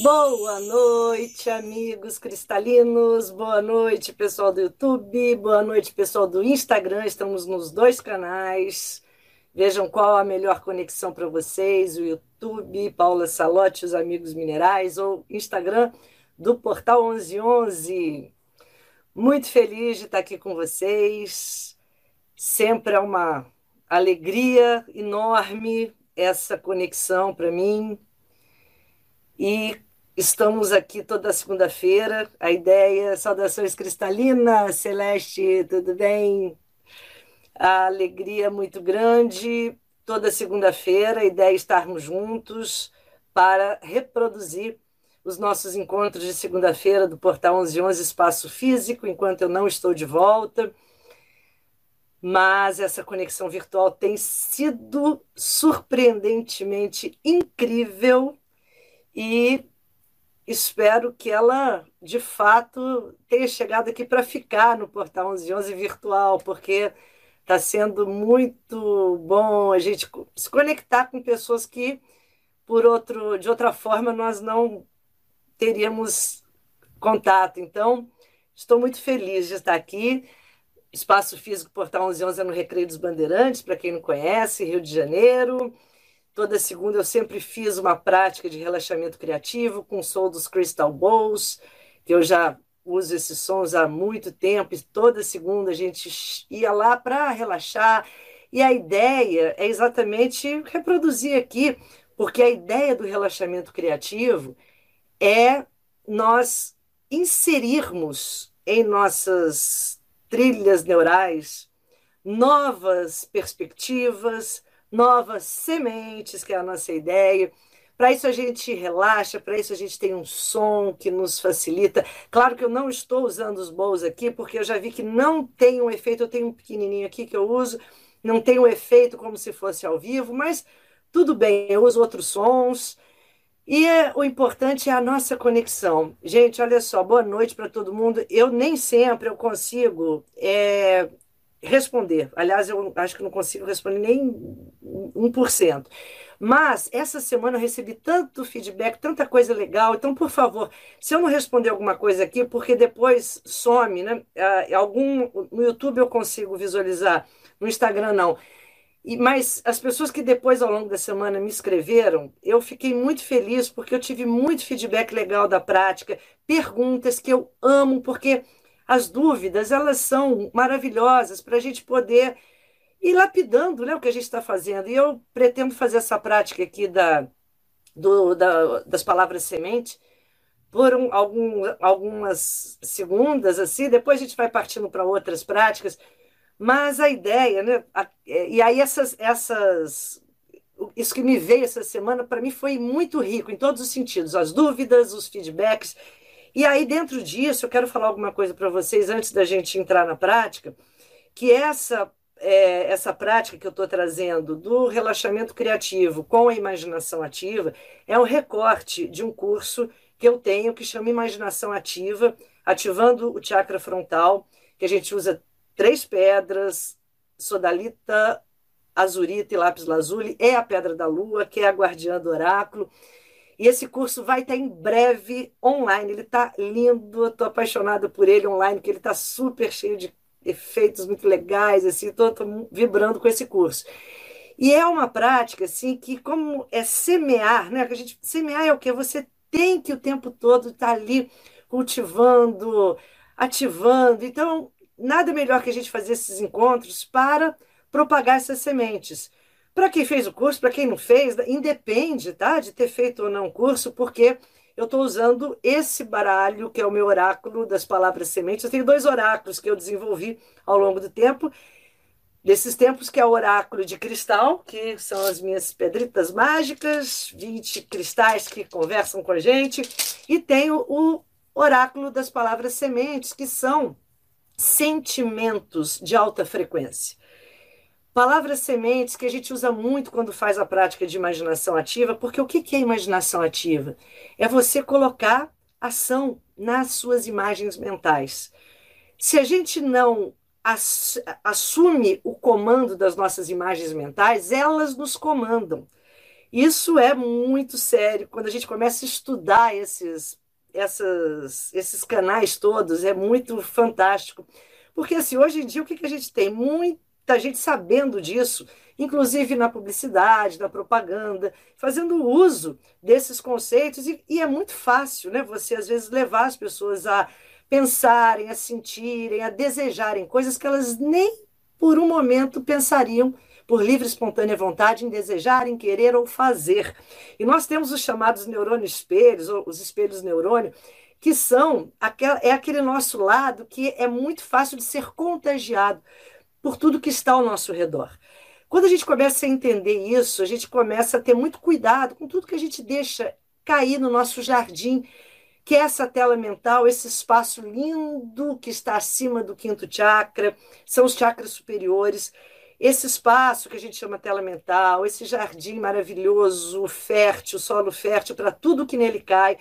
Boa noite, amigos cristalinos. Boa noite, pessoal do YouTube. Boa noite, pessoal do Instagram. Estamos nos dois canais. Vejam qual a melhor conexão para vocês: o YouTube, Paula Salote, os Amigos Minerais, ou Instagram do Portal 1111. Muito feliz de estar aqui com vocês. Sempre é uma alegria enorme essa conexão para mim. E Estamos aqui toda segunda-feira. A ideia, saudações cristalina, Celeste, tudo bem? A alegria é muito grande. Toda segunda-feira, a ideia é estarmos juntos para reproduzir os nossos encontros de segunda-feira do Portal 1111 Espaço Físico, enquanto eu não estou de volta. Mas essa conexão virtual tem sido surpreendentemente incrível e espero que ela, de fato, tenha chegado aqui para ficar no Portal 1111 virtual, porque está sendo muito bom a gente se conectar com pessoas que, por outro, de outra forma, nós não teríamos contato. Então, estou muito feliz de estar aqui. Espaço Físico Portal 1111 é no Recreio dos Bandeirantes, para quem não conhece, Rio de Janeiro. Toda segunda eu sempre fiz uma prática de relaxamento criativo com o som dos Crystal Bowls, que eu já uso esses sons há muito tempo, e toda segunda a gente ia lá para relaxar. E a ideia é exatamente reproduzir aqui, porque a ideia do relaxamento criativo é nós inserirmos em nossas trilhas neurais novas perspectivas, novas sementes, que é a nossa ideia. Para isso a gente relaxa, para isso a gente tem um som que nos facilita. Claro que eu não estou usando os bowls aqui, porque eu já vi que não tem um efeito. Eu tenho um pequenininho aqui que eu uso, não tem um efeito como se fosse ao vivo, mas tudo bem, eu uso outros sons. E é, o importante é a nossa conexão. Gente, olha só, boa noite para todo mundo. Eu nem sempre eu consigo é, responder. Aliás, eu acho que não consigo responder nem 1%. Mas essa semana eu recebi tanto feedback, tanta coisa legal. Então, por favor, se eu não responder alguma coisa aqui, porque depois some, né? Ah, algum no YouTube eu consigo visualizar, no Instagram não. E, mas as pessoas que depois, ao longo da semana, me escreveram, eu fiquei muito feliz porque eu tive muito feedback legal da prática, perguntas que eu amo, porque as dúvidas, elas são maravilhosas para a gente poder ir lapidando né, o que a gente está fazendo. E eu pretendo fazer essa prática aqui da, do, da, das palavras semente por um, algum, algumas segundas, assim, depois a gente vai partindo para outras práticas. Mas a ideia, né? A, é, e aí essas, essas isso que me veio essa semana para mim foi muito rico em todos os sentidos, as dúvidas, os feedbacks e aí, dentro disso, eu quero falar alguma coisa para vocês antes da gente entrar na prática, que essa, é, essa prática que eu estou trazendo do relaxamento criativo com a imaginação ativa é um recorte de um curso que eu tenho que chama Imaginação Ativa, ativando o chakra frontal, que a gente usa três pedras, sodalita, azurita e lápis lazuli, é a pedra da lua, que é a guardiã do oráculo. E esse curso vai estar em breve online. Ele está lindo, estou apaixonada por ele online, que ele está super cheio de efeitos muito legais, assim, estou vibrando com esse curso. E é uma prática assim que, como é semear, né? A gente semear é o que você tem que o tempo todo estar tá ali cultivando, ativando. Então, nada melhor que a gente fazer esses encontros para propagar essas sementes. Para quem fez o curso, para quem não fez, independe tá, de ter feito ou não o curso, porque eu estou usando esse baralho, que é o meu oráculo das palavras sementes. Eu tenho dois oráculos que eu desenvolvi ao longo do tempo, desses tempos, que é o oráculo de cristal, que são as minhas pedritas mágicas, 20 cristais que conversam com a gente, e tenho o oráculo das palavras sementes, que são sentimentos de alta frequência. Palavras sementes que a gente usa muito quando faz a prática de imaginação ativa, porque o que é imaginação ativa? É você colocar ação nas suas imagens mentais. Se a gente não assume o comando das nossas imagens mentais, elas nos comandam. Isso é muito sério. Quando a gente começa a estudar esses, essas, esses canais todos, é muito fantástico. Porque assim, hoje em dia, o que, que a gente tem? Muito muita gente sabendo disso, inclusive na publicidade, na propaganda, fazendo uso desses conceitos, e, e, é muito fácil, né? Você às vezes levar as pessoas a pensarem, a sentirem, a desejarem coisas que elas nem por um momento pensariam por livre e espontânea vontade em desejar, em querer ou fazer. E nós temos os chamados neurônios espelhos, ou os espelhos neurônio, que são é aquele nosso lado que é muito fácil de ser contagiado por tudo que está ao nosso redor. Quando a gente começa a entender isso, a gente começa a ter muito cuidado com tudo que a gente deixa cair no nosso jardim, que é essa tela mental, esse espaço lindo que está acima do quinto chakra, são os chakras superiores. Esse espaço que a gente chama tela mental, esse jardim maravilhoso, fértil, solo fértil para tudo que nele cai.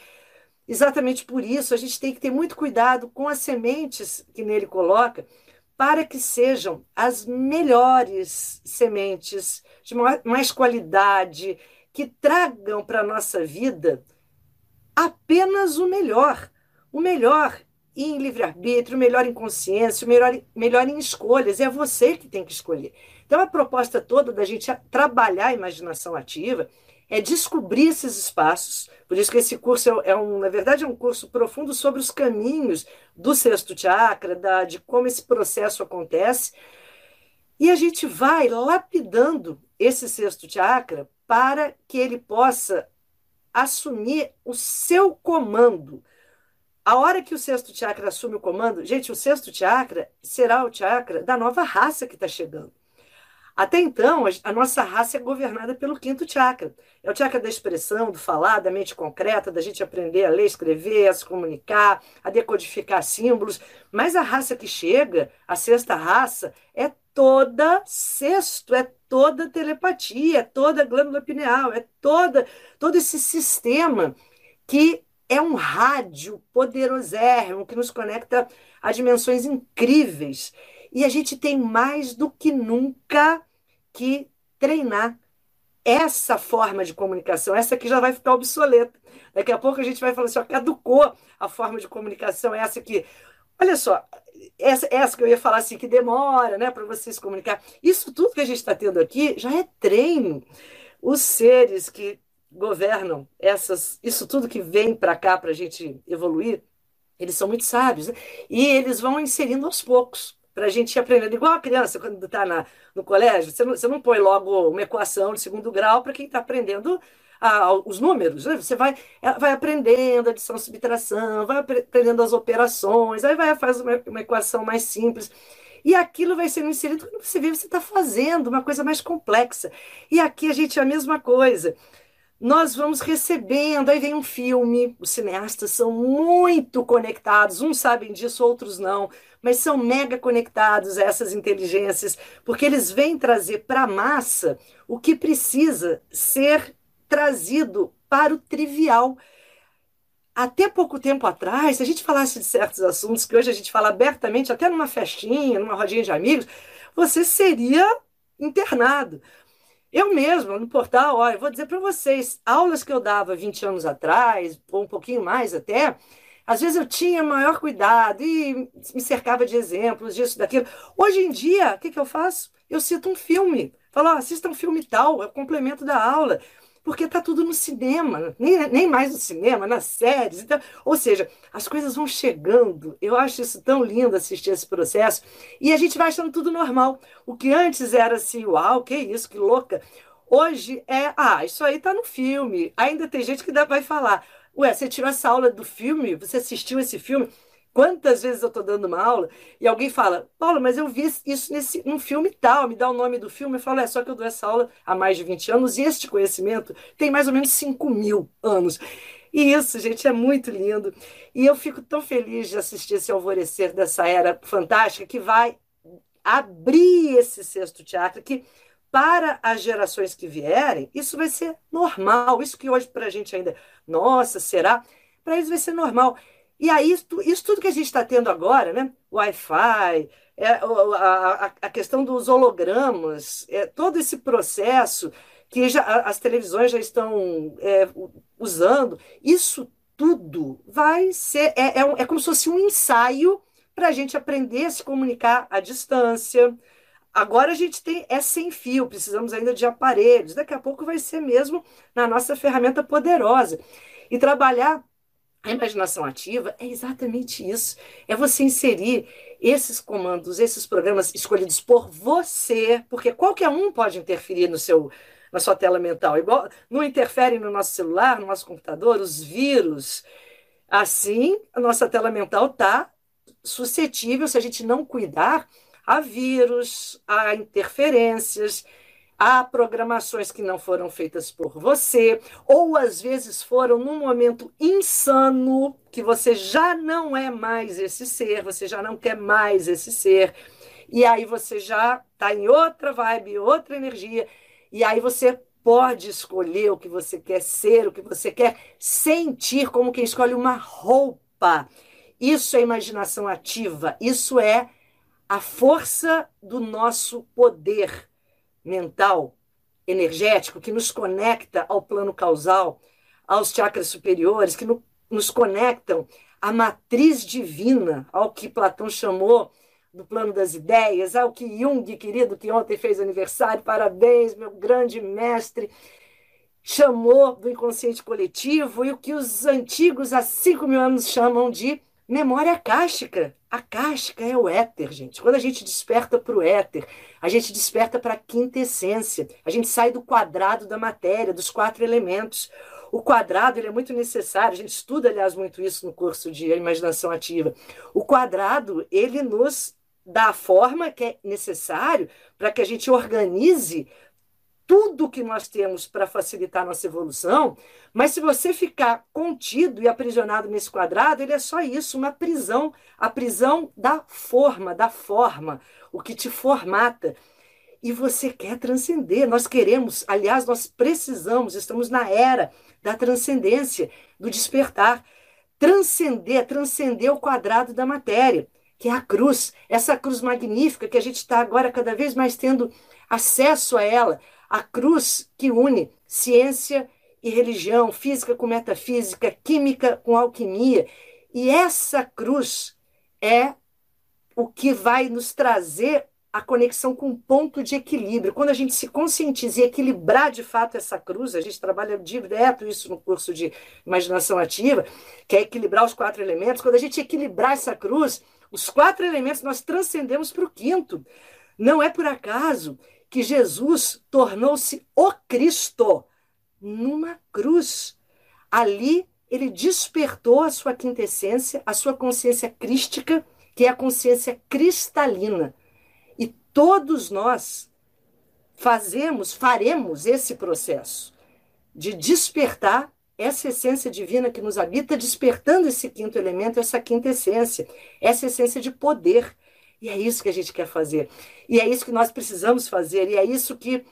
Exatamente por isso, a gente tem que ter muito cuidado com as sementes que nele coloca, para que sejam as melhores sementes, de mais qualidade, que tragam para a nossa vida apenas o melhor. O melhor em livre-arbítrio, o melhor em consciência, o melhor, melhor em escolhas. É você que tem que escolher. Então, a proposta toda da gente trabalhar a imaginação ativa é descobrir esses espaços. Por isso que esse curso é, é, um, na verdade, é um curso profundo sobre os caminhos do sexto chakra, da, de como esse processo acontece. E a gente vai lapidando esse sexto chakra para que ele possa assumir o seu comando. A hora que o sexto chakra assume o comando, gente, o sexto chakra será o chakra da nova raça que está chegando. Até então, a nossa raça é governada pelo quinto chakra. É o chakra da expressão, do falar, da mente concreta, da gente aprender a ler, escrever, a se comunicar, a decodificar símbolos. Mas a raça que chega, a sexta raça, é toda sexto, é toda telepatia, é toda glândula pineal, é toda todo esse sistema que é um rádio poderosérrimo que nos conecta a dimensões incríveis. E a gente tem mais do que nunca que treinar essa forma de comunicação, essa que já vai ficar obsoleta. Daqui a pouco a gente vai falar assim, ó, caducou a forma de comunicação, essa que. Olha só, essa, essa que eu ia falar assim, que demora né, para você se comunicar. Isso tudo que a gente está tendo aqui já é treino. Os seres que governam essas, isso tudo que vem para cá para a gente evoluir, eles são muito sábios. Né? E eles vão inserindo aos poucos para a gente ir aprendendo. Igual a criança, quando está no colégio, você não, você não põe logo uma equação de segundo grau para quem está aprendendo a, os números. Né? Você vai, é, vai aprendendo adição, subtração, vai aprendendo as operações, aí vai fazer uma, uma equação mais simples. E aquilo vai sendo inserido quando você vê, você está fazendo uma coisa mais complexa. E aqui a gente é a mesma coisa nós vamos recebendo, aí vem um filme, os cineastas são muito conectados, uns sabem disso, outros não, mas são mega conectados a essas inteligências, porque eles vêm trazer para a massa o que precisa ser trazido para o trivial. Até pouco tempo atrás, se a gente falasse de certos assuntos que hoje a gente fala abertamente, até numa festinha, numa rodinha de amigos, você seria internado. Eu mesma, no portal, olha, vou dizer para vocês, aulas que eu dava 20 anos atrás, ou um pouquinho mais até, às vezes eu tinha maior cuidado e me cercava de exemplos disso, daquilo. Hoje em dia, o que, que eu faço? Eu cito um filme. Falo, assista um filme tal, é o complemento da aula porque está tudo no cinema, nem, nem mais no cinema, nas séries. Então, ou seja, as coisas vão chegando. Eu acho isso tão lindo assistir esse processo. E a gente vai achando tudo normal. O que antes era assim, uau, que isso, que louca. Hoje é, ah, isso aí está no filme. Ainda tem gente que vai falar, ué, você tirou essa aula do filme? Você assistiu esse filme? Quantas vezes eu estou dando uma aula e alguém fala, Paulo, mas eu vi isso nesse, num filme tal, me dá o nome do filme. Eu falo, é só que eu dou essa aula há mais de 20 anos e este conhecimento tem mais ou menos 5 mil anos. E isso, gente, é muito lindo. E eu fico tão feliz de assistir esse alvorecer dessa era fantástica que vai abrir esse sexto teatro, que para as gerações que vierem, isso vai ser normal. Isso que hoje para a gente ainda, nossa, será? Para eles vai ser normal. E aí, isso, isso tudo que a gente está tendo agora, né? Wi-Fi, é, a, a, questão dos hologramas, é, todo esse processo que já, as televisões já estão é, usando, isso tudo vai ser. É, é, é como se fosse um ensaio para a gente aprender a se comunicar à distância. Agora a gente tem é sem fio, precisamos ainda de aparelhos. Daqui a pouco vai ser mesmo na nossa ferramenta poderosa. E trabalhar a imaginação ativa é exatamente isso. É você inserir esses comandos, esses programas escolhidos por você, porque qualquer um pode interferir no seu na sua tela mental. Igual não interfere no nosso celular, no nosso computador, os vírus. Assim, a nossa tela mental está suscetível, se a gente não cuidar, a vírus, a interferências, a programações que não foram feitas por você, ou às vezes foram num momento insano, que você já não é mais esse ser, você já não quer mais esse ser, e aí você já está em outra vibe, outra energia, e aí você pode escolher o que você quer ser, o que você quer sentir, como quem escolhe uma roupa. Isso é imaginação ativa, isso é a força do nosso poder mental, energético, que nos conecta ao plano causal, aos chakras superiores, que no, nos conectam à matriz divina, ao que Platão chamou do plano das ideias, ao que Jung, querido, que ontem fez aniversário, parabéns, meu grande mestre, chamou do inconsciente coletivo e o que os antigos há 5 mil anos chamam de memória acástica. A cástica é o éter, gente. Quando a gente desperta para o éter, a gente desperta para a quinta essência. A gente sai do quadrado da matéria, dos quatro elementos. O quadrado ele é muito necessário, a gente estuda, aliás, muito isso no curso de imaginação ativa. O quadrado, ele nos dá a forma que é necessário para que a gente organize tudo que nós temos para facilitar nossa evolução, mas se você ficar contido e aprisionado nesse quadrado, ele é só isso, uma prisão, a prisão da forma, da forma, o que te formata. E você quer transcender, nós queremos, aliás, nós precisamos, estamos na era da transcendência, do despertar. Transcender, transcender o quadrado da matéria, que é a cruz, essa cruz magnífica que a gente está agora cada vez mais tendo acesso a ela, a cruz que une ciência e religião, física com metafísica, química com alquimia. E essa cruz é o que vai nos trazer a conexão com um ponto de equilíbrio. Quando a gente se conscientiza e equilibrar de fato essa cruz, a gente trabalha direto isso no curso de imaginação ativa, que é equilibrar os quatro elementos. Quando a gente equilibrar essa cruz, os quatro elementos nós transcendemos para o quinto. Não é por acaso que Jesus tornou-se o Cristo numa cruz. Ali ele despertou a sua quintessência, a sua consciência crística, que é a consciência cristalina. E todos nós fazemos, faremos esse processo de despertar essa essência divina que nos habita, despertando esse quinto elemento, essa quinta essência, essa essência de poder e é isso que a gente quer fazer. E é isso que nós precisamos fazer. E é isso que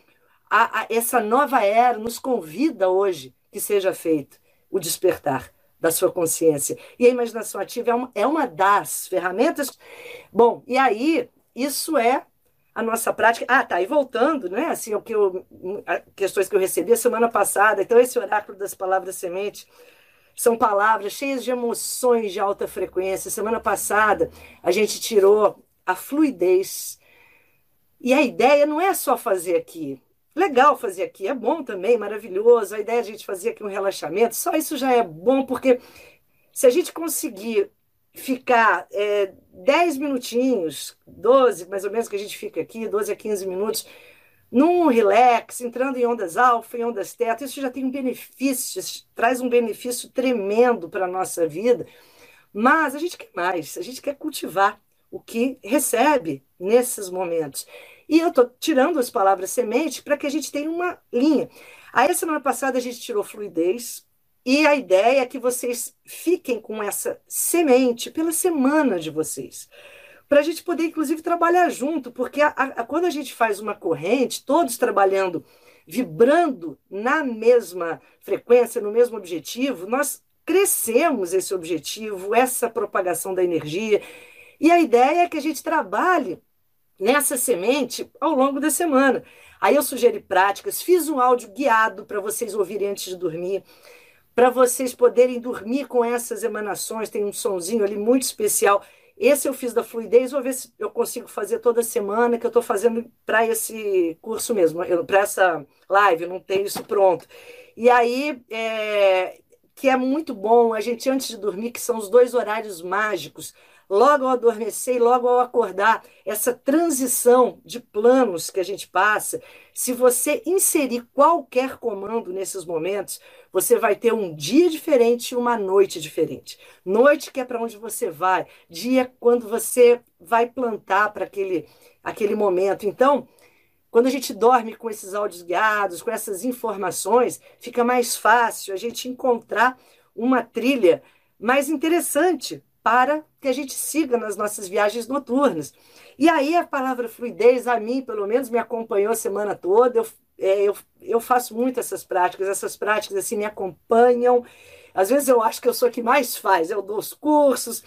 a, a, essa nova era nos convida hoje que seja feito o despertar da sua consciência. E a imaginação ativa é uma, é uma das ferramentas. Bom, e aí, isso é a nossa prática. Ah, tá. E voltando, né? Assim, o que eu, questões que eu recebi a semana passada. Então, esse oráculo das palavras semente são palavras cheias de emoções de alta frequência. Semana passada, a gente tirou a fluidez. E a ideia não é só fazer aqui. Legal fazer aqui, é bom também, maravilhoso. A ideia é a gente fazer aqui um relaxamento, só isso já é bom, porque se a gente conseguir ficar é, 10 minutinhos, 12 mais ou menos que a gente fica aqui, 12 a 15 minutos, num relax, entrando em ondas alfa, em ondas teta, isso já tem um benefício, traz um benefício tremendo para a nossa vida. Mas a gente quer mais, a gente quer cultivar o que recebe nesses momentos. E eu estou tirando as palavras semente para que a gente tenha uma linha. Aí, semana passada, a gente tirou fluidez, E a ideia é que vocês fiquem com essa semente pela semana de vocês. Para a gente poder, inclusive, trabalhar junto, porque a, a, quando a gente faz uma corrente, todos trabalhando, vibrando na mesma frequência, no mesmo objetivo, nós crescemos esse objetivo, essa propagação da energia. E a ideia é que a gente trabalhe nessa semente ao longo da semana. Aí eu sugeri práticas, fiz um áudio guiado para vocês ouvirem antes de dormir para vocês poderem dormir com essas emanações. Tem um sonzinho ali muito especial. Esse eu fiz da fluidez, vou ver se eu consigo fazer toda semana, que eu estou fazendo para esse curso mesmo, para essa live, não tenho isso pronto. E aí, é, que é muito bom, a gente antes de dormir, que são os dois horários mágicos, logo ao adormecer e logo ao acordar, essa transição de planos que a gente passa, se você inserir qualquer comando nesses momentos, você vai ter um dia diferente e uma noite diferente. Noite que é para onde você vai, dia quando você vai plantar para aquele, aquele momento. Então, quando a gente dorme com esses áudios guiados, com essas informações, fica mais fácil a gente encontrar uma trilha mais interessante para que a gente siga nas nossas viagens noturnas. E aí a palavra fluidez, a mim, pelo menos, me acompanhou a semana toda. Eu, é, eu, eu faço muito essas práticas, essas práticas assim me acompanham. Às vezes eu acho que eu sou a que mais faz, eu dou os cursos,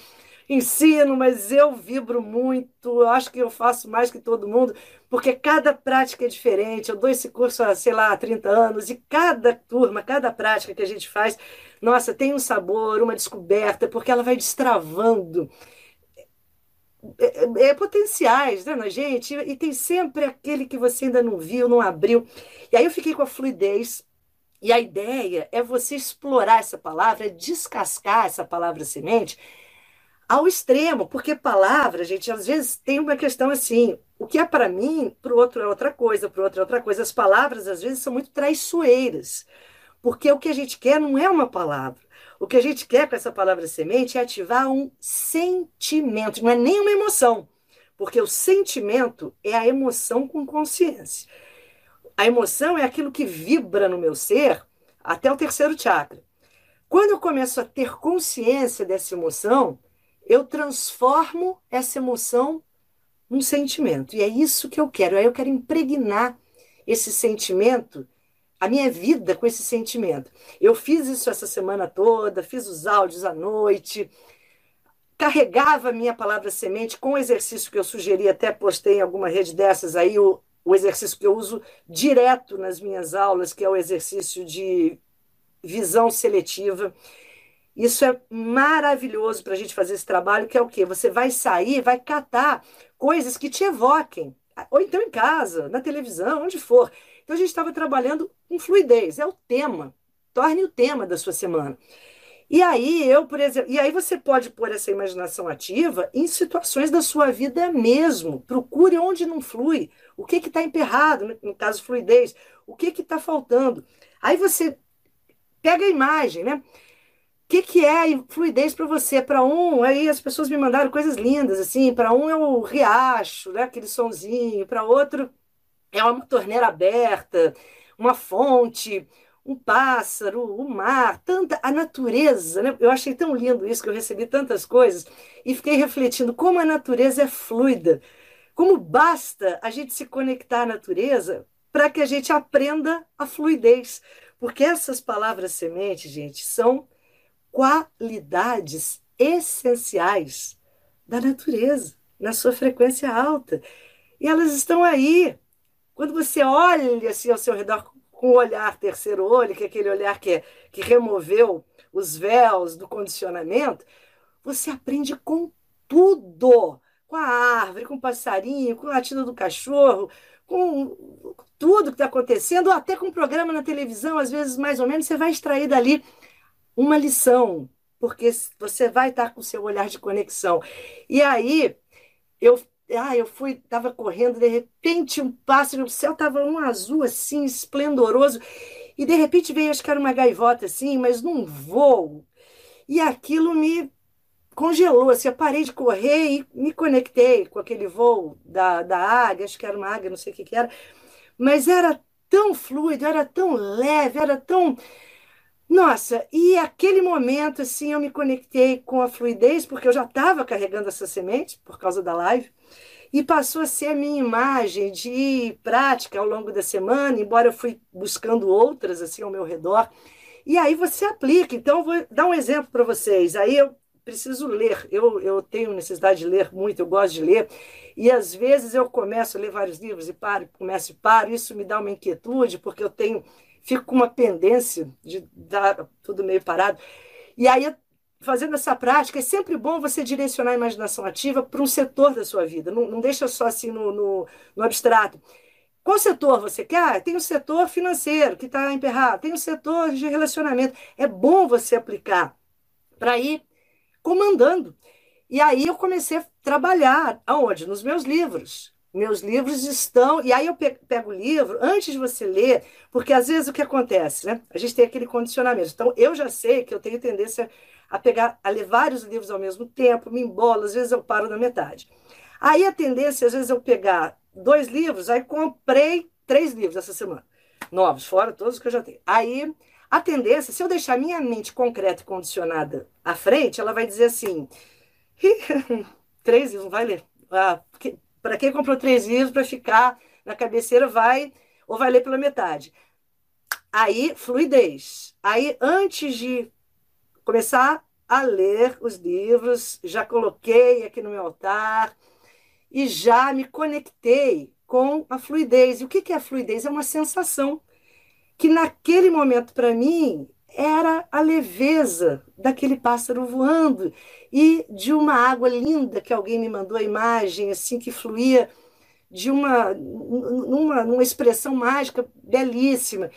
ensino, mas eu vibro muito, eu acho que eu faço mais que todo mundo, porque cada prática é diferente. Eu dou esse curso há, sei lá, há 30 anos, e cada turma, cada prática que a gente faz, nossa, tem um sabor, uma descoberta, porque ela vai destravando é, é, é, potenciais né, na gente, e tem sempre aquele que você ainda não viu, não abriu. E aí eu fiquei com a fluidez. E a ideia é você explorar essa palavra, descascar essa palavra semente ao extremo, porque palavra, gente, às vezes tem uma questão assim, o que é para mim, para o outro é outra coisa, para o outro é outra coisa. As palavras, às vezes, são muito traiçoeiras, porque o que a gente quer não é uma palavra. O que a gente quer com essa palavra semente é ativar um sentimento, não é nem uma emoção, porque o sentimento é a emoção com consciência. A emoção é aquilo que vibra no meu ser até o terceiro chakra. Quando eu começo a ter consciência dessa emoção, eu transformo essa emoção num sentimento. E é isso que eu quero. Aí eu quero impregnar esse sentimento, a minha vida com esse sentimento. Eu fiz isso essa semana toda, fiz os áudios à noite, carregava a minha palavra semente com o exercício que eu sugeri, até postei em alguma rede dessas aí, o, o exercício que eu uso direto nas minhas aulas, que é o exercício de visão seletiva. Isso é maravilhoso para a gente fazer esse trabalho, que é o quê? Você vai sair, vai catar coisas que te evoquem, ou então em casa, na televisão, onde for. Então a gente estava trabalhando com fluidez, é o tema. Torne o tema da sua semana. E aí eu, por exemplo, e aí você pode pôr essa imaginação ativa em situações da sua vida mesmo. Procure onde não flui, o que está emperrado, no caso fluidez, o que está faltando. Aí você pega a imagem, né? que, que é fluidez para você? Para um, aí as pessoas me mandaram coisas lindas, assim. Para um é o riacho, né? aquele sonzinho. Para outro é uma torneira aberta, uma fonte, um pássaro, o mar, tanta a natureza, né? Eu achei tão lindo isso que eu recebi tantas coisas e fiquei refletindo como a natureza é fluida, como basta a gente se conectar à natureza para que a gente aprenda a fluidez, porque essas palavras sementes, gente, são qualidades essenciais da natureza, na sua frequência alta. E elas estão aí. Quando você olha assim ao seu redor com o olhar terceiro olho, que é aquele olhar que, é, que removeu os véus do condicionamento, você aprende com tudo. Com a árvore, com o passarinho, com a latido do cachorro, com tudo que está acontecendo, ou até com o programa na televisão, às vezes mais ou menos, você vai extrair dali uma lição, porque você vai estar com o seu olhar de conexão. E aí, eu ah, eu fui, estava correndo, de repente um pássaro, o céu estava um azul assim, esplendoroso, e de repente veio, acho que era uma gaivota assim, mas num voo, e aquilo me congelou, assim, eu parei de correr e me conectei com aquele voo da, da águia, acho que era uma águia, não sei o que, que era, mas era tão fluido, era tão leve, era tão Nossa, e aquele momento, assim, eu me conectei com a fluidez, porque eu já estava carregando essa semente por causa da live, e passou a ser a minha imagem de prática ao longo da semana, embora eu fui buscando outras, assim, ao meu redor. E aí você aplica. Então, vou dar um exemplo para vocês. Aí eu preciso ler. Eu, eu tenho necessidade de ler muito, eu gosto de ler. E às vezes eu começo a ler vários livros e paro, começo e paro. Isso me dá uma inquietude, porque eu tenho fico com uma pendência de dar tudo meio parado. E aí, fazendo essa prática, é sempre bom você direcionar a imaginação ativa para um setor da sua vida. Não, não deixa só assim no, no, no abstrato. Qual setor você quer? Ah, tem o setor financeiro, que está emperrado, tem o setor de relacionamento. É bom você aplicar para ir comandando. E aí eu comecei a trabalhar aonde? Nos meus livros. Meus livros estão. E aí eu pego o livro antes de você ler, porque às vezes o que acontece, né? A gente tem aquele condicionamento. Então eu já sei que eu tenho tendência a pegar, a ler vários livros ao mesmo tempo, me embolo, às vezes eu paro na metade. Aí a tendência, às vezes, eu pegar dois livros, aí comprei três livros essa semana, novos, fora todos que eu já tenho. Aí a tendência, se eu deixar minha mente concreta e condicionada à frente, ela vai dizer assim: três livros, não vai ler. Ah, para quem comprou três livros para ficar na cabeceira, vai ou vai ler pela metade. Aí, fluidez. Aí, antes de começar a ler os livros, já coloquei aqui no meu altar e já me conectei com a fluidez. E o que é a fluidez? É uma sensação que naquele momento para mim era a leveza daquele pássaro voando e de uma água linda que alguém me mandou a imagem assim que fluía de uma numa, numa expressão mágica belíssima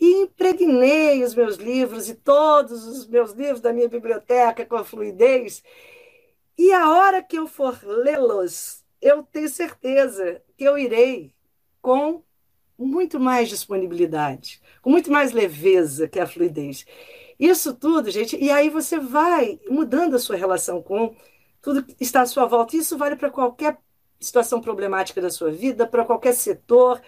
e impregnei os meus livros e todos os meus livros da minha biblioteca com a fluidez e a hora que eu for lê-los eu tenho certeza que eu irei com muito mais disponibilidade, com muito mais leveza que a fluidez. Isso tudo, gente, e aí você vai mudando a sua relação com tudo que está à sua volta. Isso vale para qualquer situação problemática da sua vida, para qualquer setor,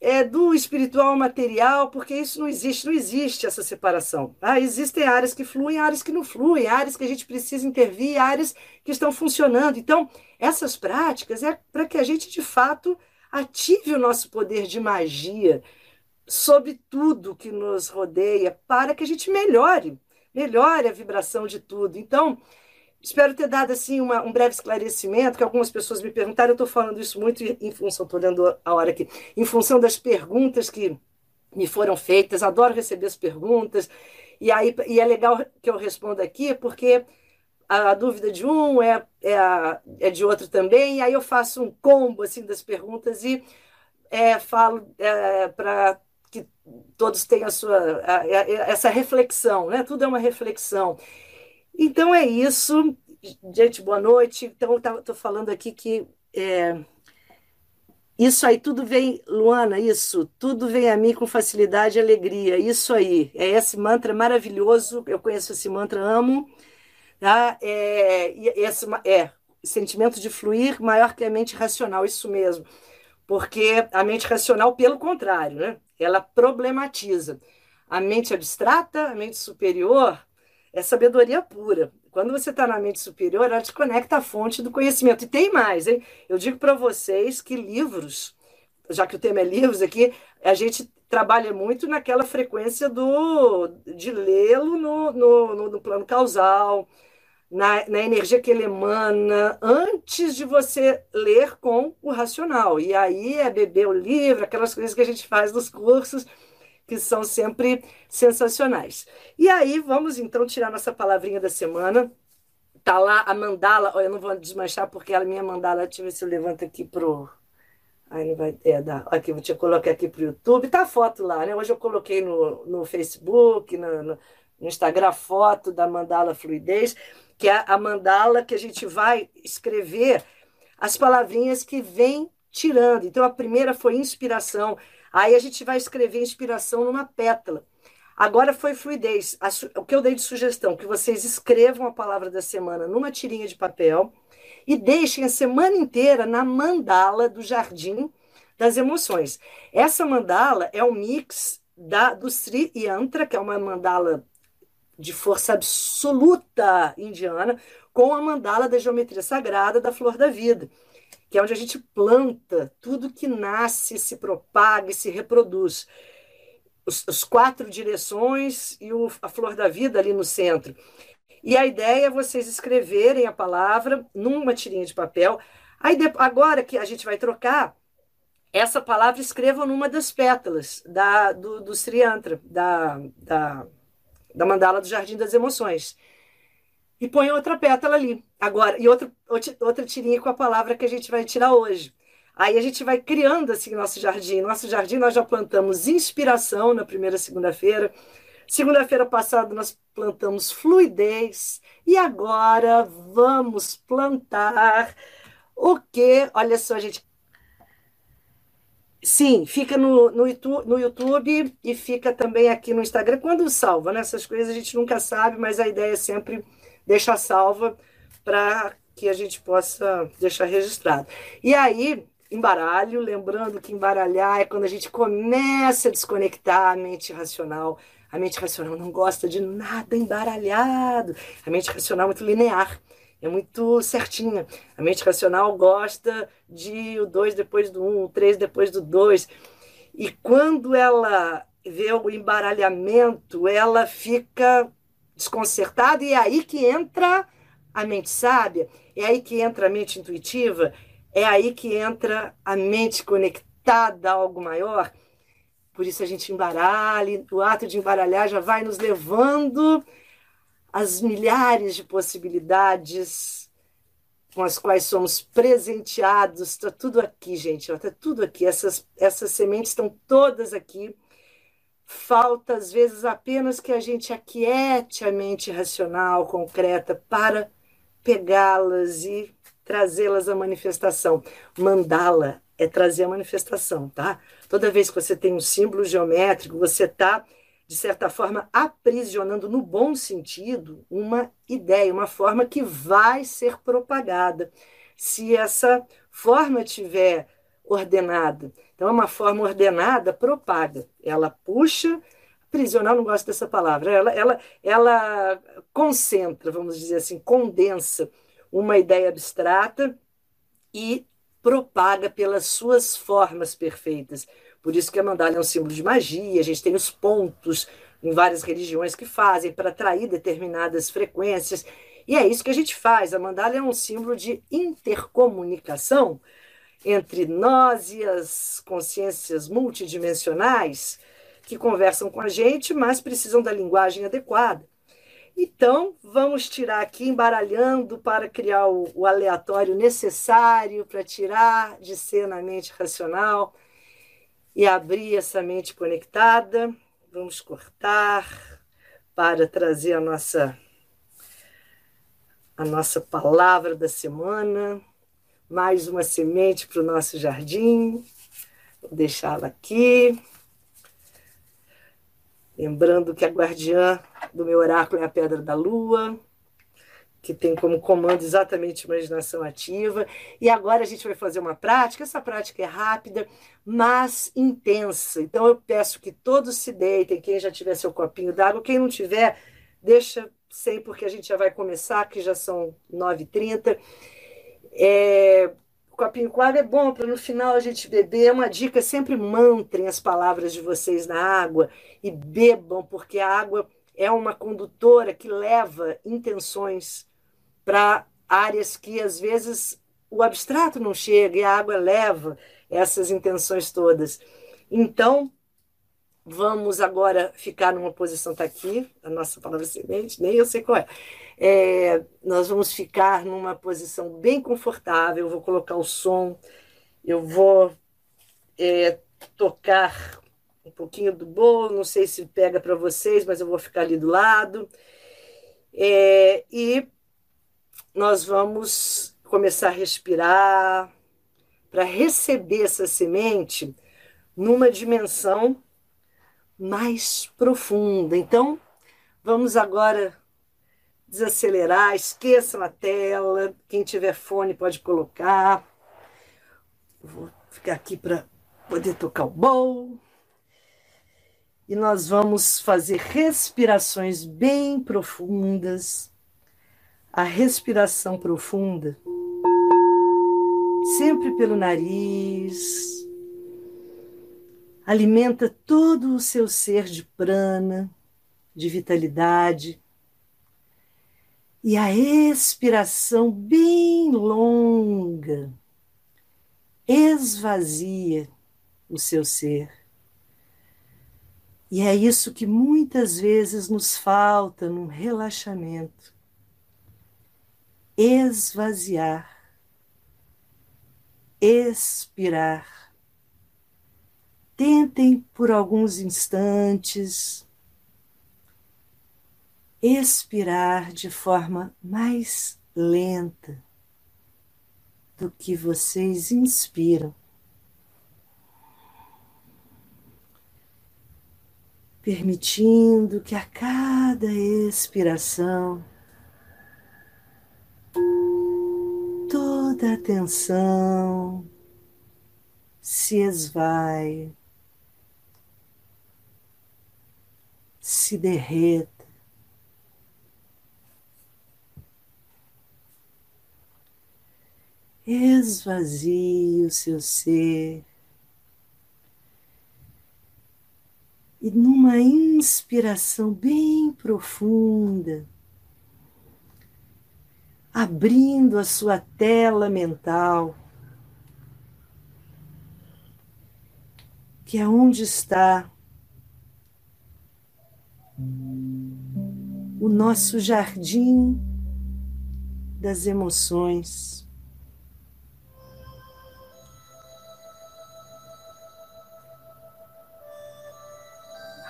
é, do espiritual ao material, porque isso não existe, não existe essa separação. Ah, existem áreas que fluem, áreas que não fluem, áreas que a gente precisa intervir, áreas que estão funcionando. Então, essas práticas é para que a gente, de fato, ative o nosso poder de magia sobre tudo que nos rodeia, para que a gente melhore, melhore a vibração de tudo. Então, espero ter dado assim uma, um breve esclarecimento, que algumas pessoas me perguntaram, eu estou falando isso muito em função, estou olhando a hora aqui, em função das perguntas que me foram feitas, adoro receber as perguntas, e, aí, e é legal que eu responda aqui, porque a, a dúvida de um é, é, a, é, de outro também, e aí eu faço um combo assim das perguntas e é, falo é, para que todos tenham a sua a, essa reflexão, né? Tudo é uma reflexão. Então é isso, gente. Boa noite. Então estou falando aqui que é, isso aí tudo vem, Luana, isso tudo vem a mim com facilidade e alegria. Isso aí é esse mantra maravilhoso. Eu conheço esse mantra, amo. Tá? É, esse, é, sentimento de fluir maior que a mente racional, isso mesmo. Porque a mente racional, pelo contrário, né? ela problematiza. A mente abstrata, a mente superior, é sabedoria pura. Quando você está na mente superior, ela te conecta à fonte do conhecimento. E tem mais, hein? Eu digo para vocês que livros, já que o tema é livros aqui, a gente trabalha muito naquela frequência do de lê-lo no, no, no, plano causal, na, na energia que ele emana, antes de você ler com o racional. E aí é beber o livro, aquelas coisas que a gente faz nos cursos, que são sempre sensacionais. E aí vamos então tirar nossa palavrinha da semana. Tá lá a mandala, eu não vou desmanchar porque a minha mandala, deixa eu ver se eu levanto aqui pro Aí não vai é, dar. Aqui, vou te colocar aqui para o YouTube. Tá a foto lá, né? Hoje eu coloquei no, no Facebook, no, no Instagram, a foto da mandala fluidez que é a mandala que a gente vai escrever as palavrinhas que vem tirando. Então, a primeira foi inspiração. Aí a gente vai escrever inspiração numa pétala. Agora foi fluidez. O que eu dei de sugestão, que vocês escrevam a palavra da semana numa tirinha de papel e deixem a semana inteira na mandala do jardim das emoções. Essa mandala é um mix da, do Sri Yantra, que é uma mandala de força absoluta indiana, com a mandala da geometria sagrada da flor da vida, que é onde a gente planta tudo que nasce, se propaga e se reproduz. Os, os quatro direções e o, a flor da vida ali no centro. E a ideia é vocês escreverem a palavra numa tirinha de papel. Aí, agora que a gente vai trocar, essa palavra escrevam numa das pétalas da, do, do Sri Yantra, da, da, da mandala do Jardim das Emoções. E põe outra pétala ali. Agora, e outra, outra tirinha com a palavra que a gente vai tirar hoje. Aí a gente vai criando assim nosso jardim. Nosso jardim nós já plantamos inspiração na primeira segunda-feira. Segunda-feira passada nós plantamos fluidez e agora vamos plantar o que? Olha só, gente, Sim, fica no, no, no YouTube e fica também aqui no Instagram. Quando salva, né? Essas coisas a gente nunca sabe, mas a ideia é sempre deixar salva para que a gente possa deixar registrado. E aí, embaralho, lembrando que embaralhar é quando a gente começa a desconectar a mente racional. A mente racional não gosta de nada embaralhado. A mente racional é muito linear é muito certinha. A mente racional gosta de o 2 depois do 1, um, o 3 depois do 2. E quando ela vê o embaralhamento, ela fica desconcertada, e é aí que entra a mente sábia, é aí que entra a mente intuitiva, é aí que entra a mente conectada a algo maior. Por isso a gente embaralha, o ato de embaralhar já vai nos levando as milhares de possibilidades com as quais somos presenteados. Está tudo aqui, gente. Está tudo aqui. Essas, essas sementes estão todas aqui. Falta, às vezes, apenas que a gente aquiete a mente racional, concreta, para pegá-las e trazê-las à manifestação. Mandá-la é trazer a manifestação, tá? Toda vez que você tem um símbolo geométrico, você está de certa forma, aprisionando no bom sentido uma ideia, uma forma que vai ser propagada. Se essa forma tiver ordenada. Então, é uma forma ordenada propaga. Ela puxa, aprisionar, não gosto dessa palavra, ela, ela, ela concentra, vamos dizer assim, condensa uma ideia abstrata e propaga pelas suas formas perfeitas. Por isso que a mandala é um símbolo de magia, a gente tem os pontos em várias religiões que fazem para atrair determinadas frequências. E é isso que a gente faz. A mandala é um símbolo de intercomunicação entre nós e as consciências multidimensionais que conversam com a gente, mas precisam da linguagem adequada. Então, vamos tirar aqui, embaralhando para criar o, o aleatório necessário para tirar de cena a mente racional e abrir essa mente conectada. Vamos cortar para trazer a nossa a nossa palavra da semana, mais uma semente para o nosso jardim. Vou deixá-la aqui. Lembrando que a guardiã do meu oráculo é a pedra da lua que tem como comando exatamente imaginação ativa. E agora a gente vai fazer uma prática. Essa prática é rápida, mas intensa. Então eu peço que todos se deitem, quem já tiver seu copinho d'água, quem não tiver, deixa sem, porque a gente já vai começar, que já são 9h30. É, copinho com água é bom para no final a gente beber. É uma dica, sempre mantrem as palavras de vocês na água e bebam, porque a água é uma condutora que leva intenções para áreas que às vezes o abstrato não chega e a água leva essas intenções todas. Então, vamos agora ficar numa posição, está aqui, a nossa palavra semente, nem eu sei qual é. É. Nós vamos ficar numa posição bem confortável, eu vou colocar o som, eu vou é, tocar um pouquinho do bolo, não sei se pega para vocês, mas eu vou ficar ali do lado. É, e nós vamos começar a respirar para receber essa semente numa dimensão mais profunda. Então, vamos agora desacelerar, esqueçam a tela, quem tiver fone pode colocar. Vou ficar aqui para poder tocar o bowl. e nós vamos fazer respirações bem profundas. A respiração profunda, sempre pelo nariz, alimenta todo o seu ser de prana, de vitalidade. E a expiração bem longa esvazia o seu ser e é isso que muitas vezes nos falta num relaxamento. Esvaziar, expirar. Tentem por alguns instantes expirar de forma mais lenta do que vocês inspiram. permitindo que a cada expiração toda a tensão se esvai, se derreta. Esvazie o seu ser e numa inspiração bem profunda, abrindo a sua tela mental, que é onde está o nosso jardim das emoções.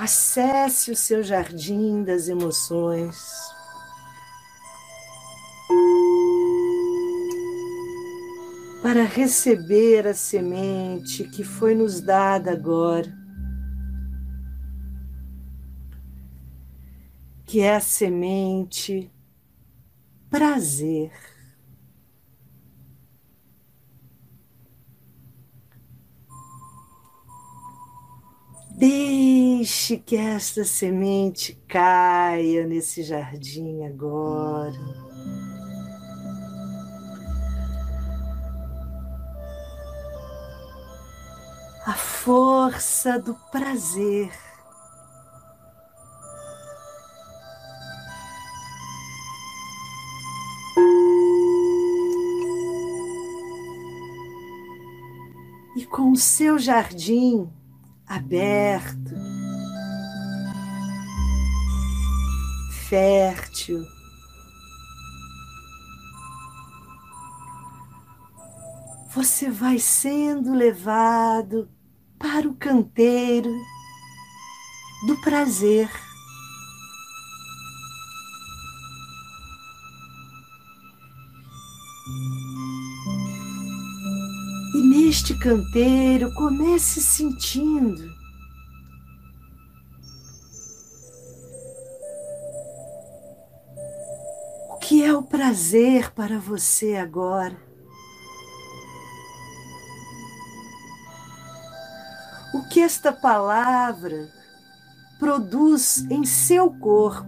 Acesse o seu jardim das emoções. Para receber a semente que foi nos dada agora, que é a semente prazer. Deixe que esta semente caia nesse jardim agora. A força do prazer. E com o seu jardim aberto, fértil. Você vai sendo levado para o canteiro do prazer. Neste canteiro, comece sentindo. O que é o prazer para você agora? O que esta palavra produz em seu corpo?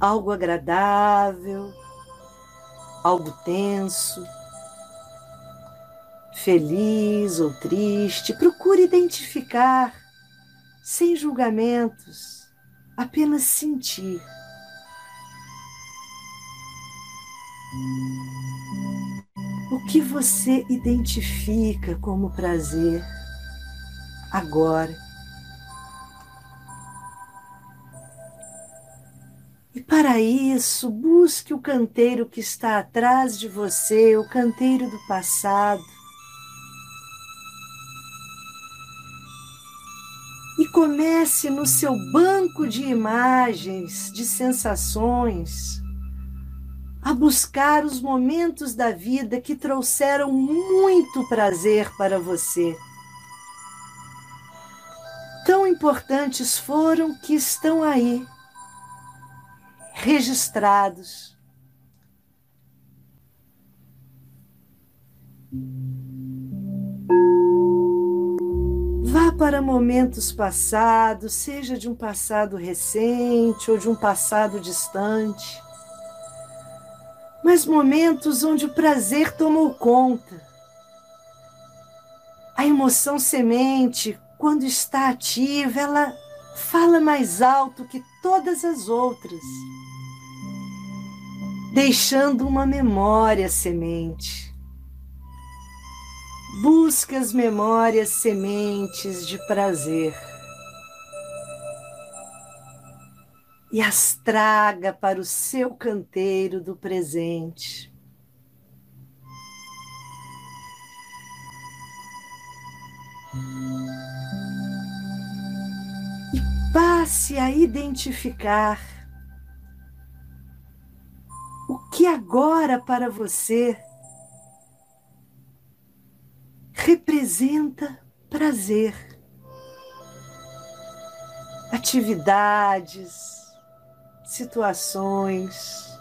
Algo agradável, algo tenso, feliz ou triste, procure identificar, sem julgamentos, apenas sentir. O que você identifica como prazer agora? Para isso, busque o canteiro que está atrás de você, o canteiro do passado. E comece no seu banco de imagens, de sensações, a buscar os momentos da vida que trouxeram muito prazer para você. Tão importantes foram que estão aí registrados. Vá para momentos passados, seja de um passado recente ou de um passado distante, mas momentos onde o prazer tomou conta. A emoção semente, quando está ativa, ela fala mais alto que todas as outras, deixando uma memória semente. Busque as memórias sementes de prazer e as traga para o seu canteiro do presente. E passe a identificar o que agora para você representa prazer. Atividades, situações.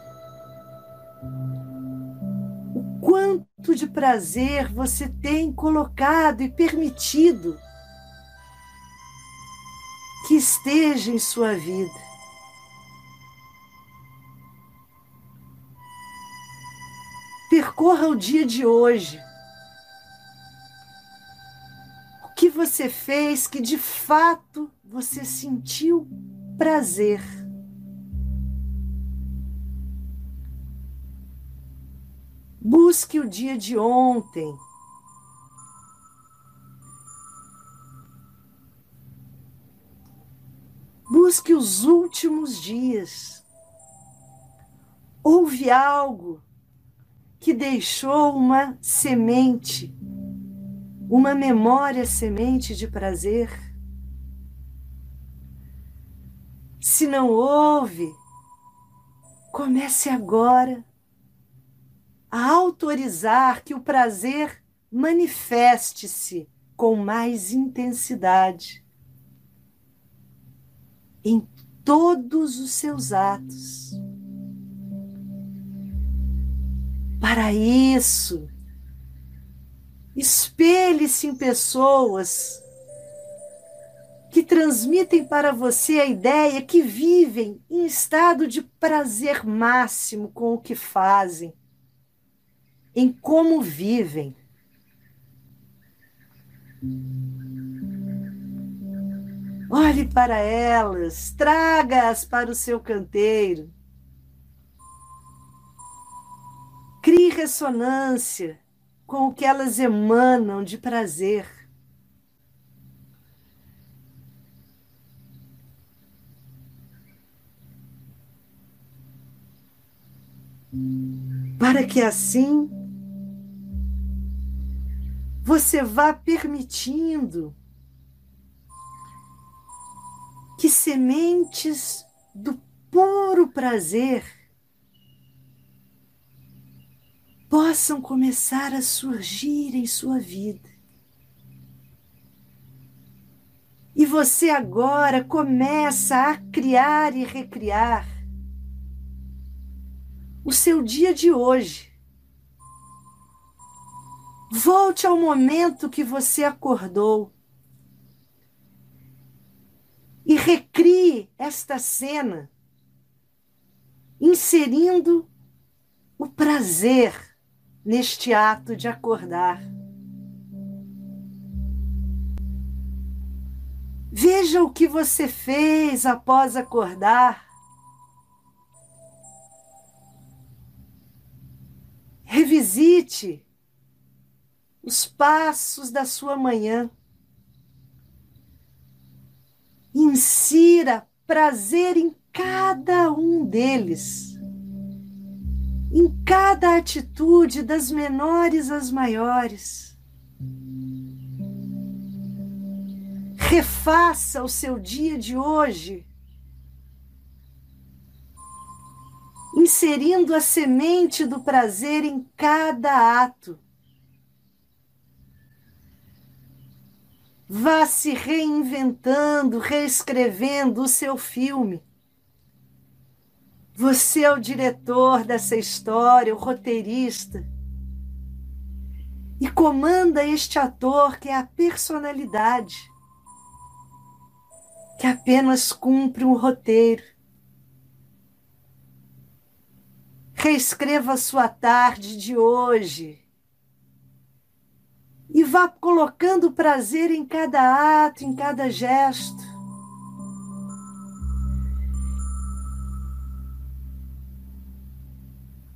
O quanto de prazer você tem colocado e permitido que esteja em sua vida. Percorra o dia de hoje que você fez que de fato você sentiu prazer. Busque o dia de ontem. Busque os últimos dias. Houve algo que deixou uma semente uma memória semente de prazer? Se não houve, comece agora a autorizar que o prazer manifeste-se com mais intensidade em todos os seus atos. Para isso, Espelhe-se em pessoas que transmitem para você a ideia que vivem em estado de prazer máximo com o que fazem, em como vivem. Olhe para elas, traga-as para o seu canteiro. Crie ressonância com o que elas emanam de prazer. Para que assim você vá permitindo que sementes do puro prazer possam começar a surgir em sua vida. E você agora começa a criar e recriar o seu dia de hoje. Volte ao momento que você acordou e recrie esta cena, inserindo o prazer neste ato de acordar. Veja o que você fez após acordar. Revisite os passos da sua manhã. Insira prazer em cada um deles em cada atitude, das menores às maiores. Refaça o seu dia de hoje, inserindo a semente do prazer em cada ato. Vá se reinventando, reescrevendo o seu filme você é o diretor dessa história, o roteirista. E comanda este ator que é a personalidade. que apenas cumpre um roteiro. Reescreva sua tarde de hoje e vá colocando prazer em cada ato, em cada gesto.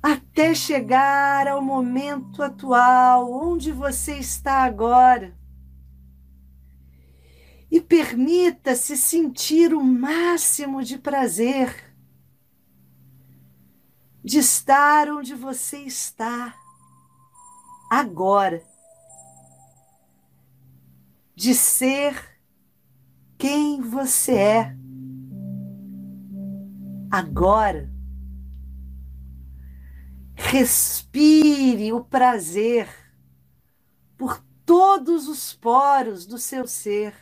Até chegar ao momento atual, onde você está agora e permita-se sentir o máximo de prazer de estar onde você está agora, de ser quem você é agora. Respire o prazer por todos os poros do seu ser.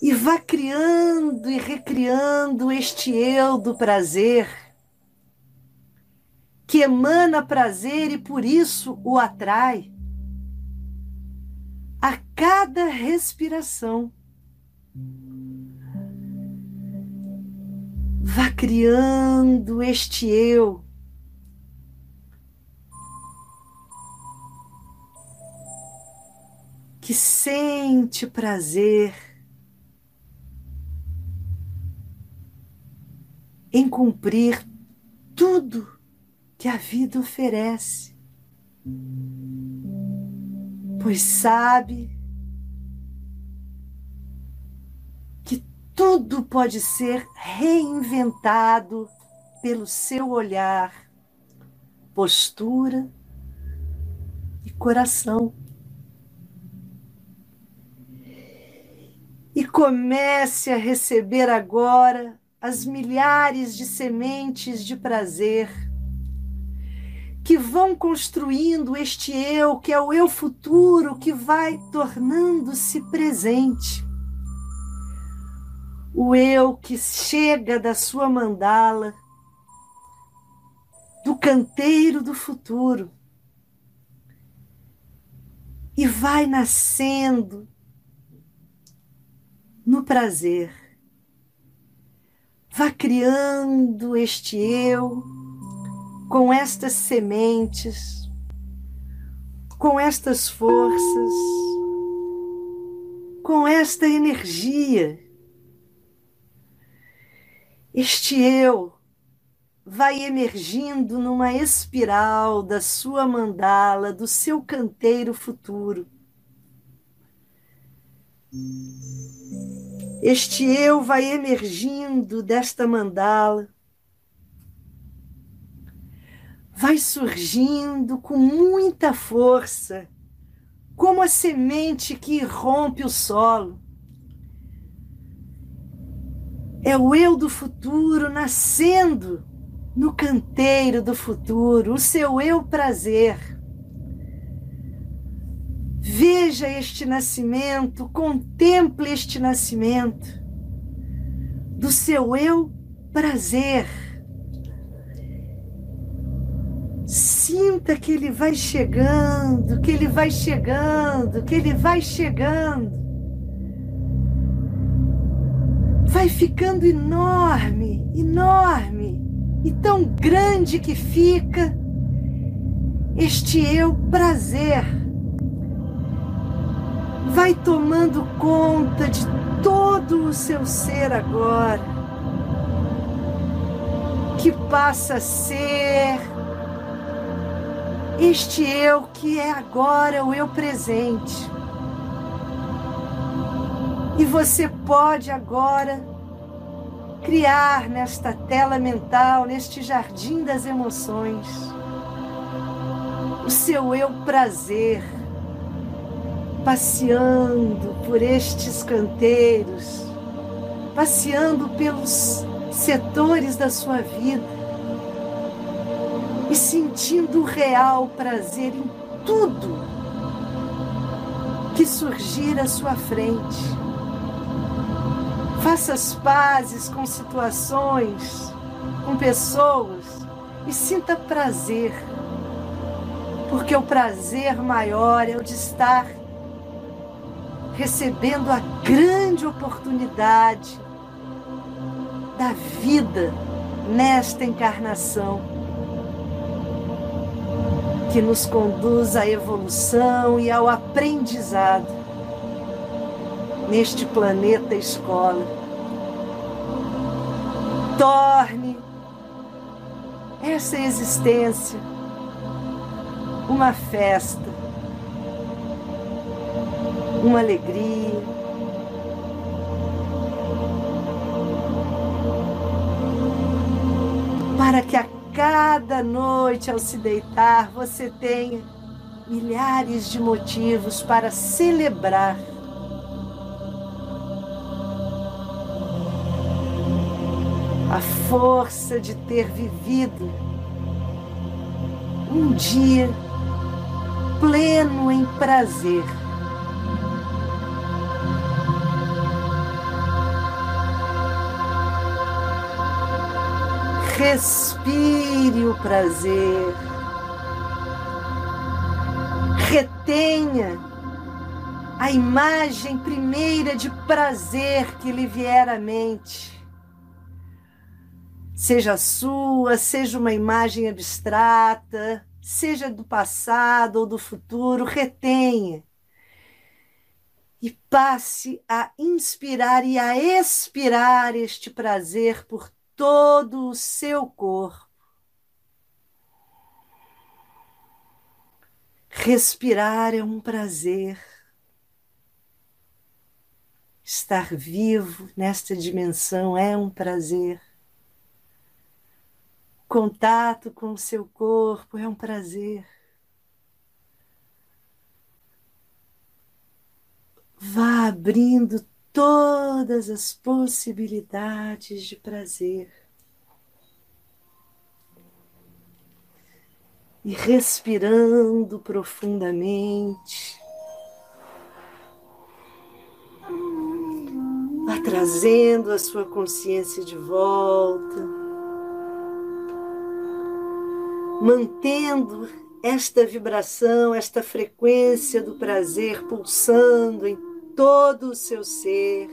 e vá criando e recriando este eu do prazer, que emana prazer e por isso o atrai a cada respiração. Vá criando este eu. Que sente prazer em cumprir tudo que a vida oferece, pois sabe que tudo pode ser reinventado pelo seu olhar, postura e coração. E comece a receber agora as milhares de sementes de prazer que vão construindo este eu, que é o eu futuro, que vai tornando-se presente. O eu que chega da sua mandala, do canteiro do futuro, e vai nascendo no prazer Vá criando este eu com estas sementes, com estas forças, com esta energia. Este eu vai emergindo numa espiral da sua mandala, do seu canteiro futuro. Este eu vai emergindo desta mandala, vai surgindo com muita força, como a semente que rompe o solo. É o eu do futuro nascendo no canteiro do futuro, o seu eu prazer Veja este nascimento, contemple este nascimento do seu eu prazer. Sinta que ele vai chegando, que ele vai chegando, que ele vai chegando. Vai ficando enorme, enorme, e tão grande que fica este eu prazer vai tomando conta de todo o seu ser agora, que passa a ser este eu que é agora o eu presente. E você pode agora criar nesta tela mental, neste jardim das emoções, o seu eu prazer passeando por estes canteiros, passeando pelos setores da sua vida e sentindo real prazer em tudo que surgir à sua frente. Faça as pazes com situações, com pessoas e sinta prazer, porque o prazer maior é o de estar recebendo a grande oportunidade da vida nesta encarnação, que nos conduz à evolução e ao aprendizado neste planeta escola. Torne essa existência uma festa, uma alegria. Para que a cada noite ao se deitar você tenha milhares de motivos para celebrar a força de ter vivido um dia pleno em prazer. Respire o prazer. Retenha a imagem primeira de prazer que lhe vier à mente. Seja sua, seja uma imagem abstrata, seja do passado ou do futuro, retenha e passe a inspirar e a expirar este prazer por todo o seu corpo. Respirar é um prazer. Estar vivo nesta dimensão é um prazer. Contato com o seu corpo é um prazer. Vá abrindo todas as possibilidades de prazer. E respirando profundamente, vá trazendo a sua consciência de volta, mantendo esta vibração, esta frequência do prazer pulsando em todo o seu ser.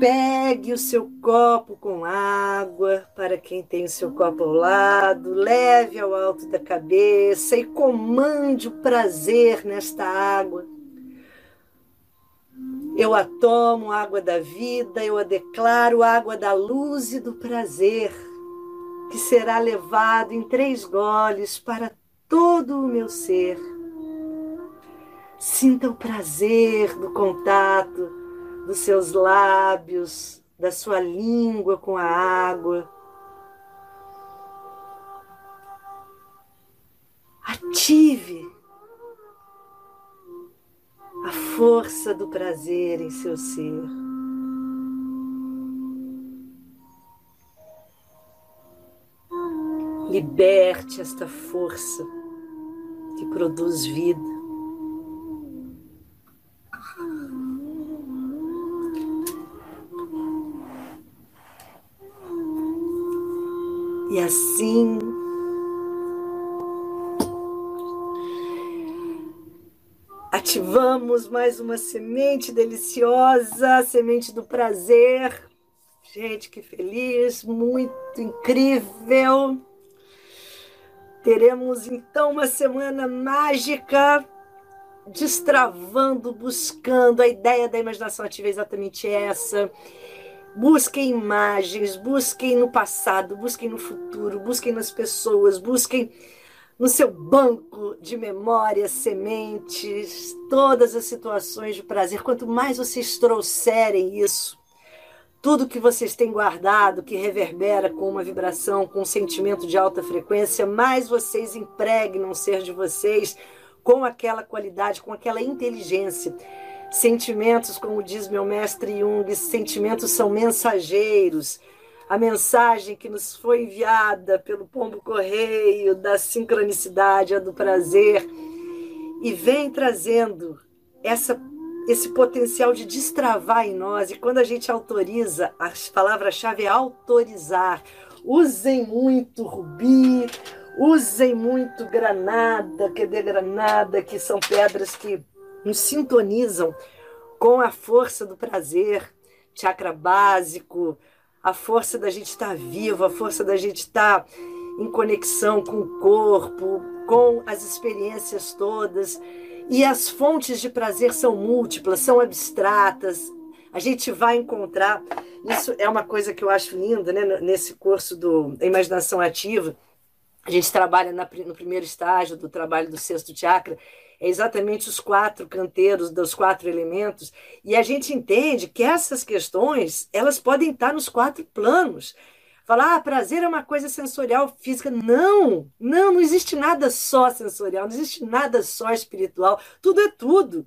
Pegue o seu copo com água, para quem tem o seu copo ao lado, leve ao alto da cabeça e comande o prazer nesta água. Eu a tomo, água da vida, eu a declaro água da luz e do prazer, que será levado em três goles para todo o meu ser Sinta o prazer do contato dos seus lábios, da sua língua com a água. Ative a força do prazer em seu ser. Liberte esta força que produz vida. E assim ativamos mais uma semente deliciosa, semente do prazer. Gente, que feliz, muito incrível. Teremos então uma semana mágica, destravando, buscando. A ideia da imaginação ativa é exatamente essa Busquem imagens, busquem no passado, busquem no futuro, busquem nas pessoas, busquem no seu banco de memórias, sementes, todas as situações de prazer. Quanto mais vocês trouxerem isso, tudo que vocês têm guardado, que reverbera com uma vibração, com um sentimento de alta frequência, mais vocês impregnam o ser de vocês com aquela qualidade, com aquela inteligência Sentimentos, como diz meu mestre Jung, sentimentos são mensageiros. A mensagem que nos foi enviada pelo pombo correio da sincronicidade, a do prazer, e vem trazendo essa, esse potencial de destravar em nós. E quando a gente autoriza, a palavra-chave é autorizar. Usem muito rubi, Usem muito granada, que de granada, que são pedras que nos sintonizam com a força do prazer, chakra básico, a força da gente estar vivo, a força da gente estar em conexão com o corpo, com as experiências todas. E as fontes de prazer são múltiplas, são abstratas. A gente vai encontrar. Isso é uma coisa que eu acho linda, né? Nesse curso do Imaginação Ativa. A gente trabalha na, no primeiro estágio do trabalho do sexto chakra, é exatamente os quatro canteiros dos quatro elementos, e a gente entende que essas questões elas podem estar nos quatro planos. Falar, ah, prazer é uma coisa sensorial, física. Não, não, não existe nada só sensorial, não existe nada só espiritual. Tudo é tudo.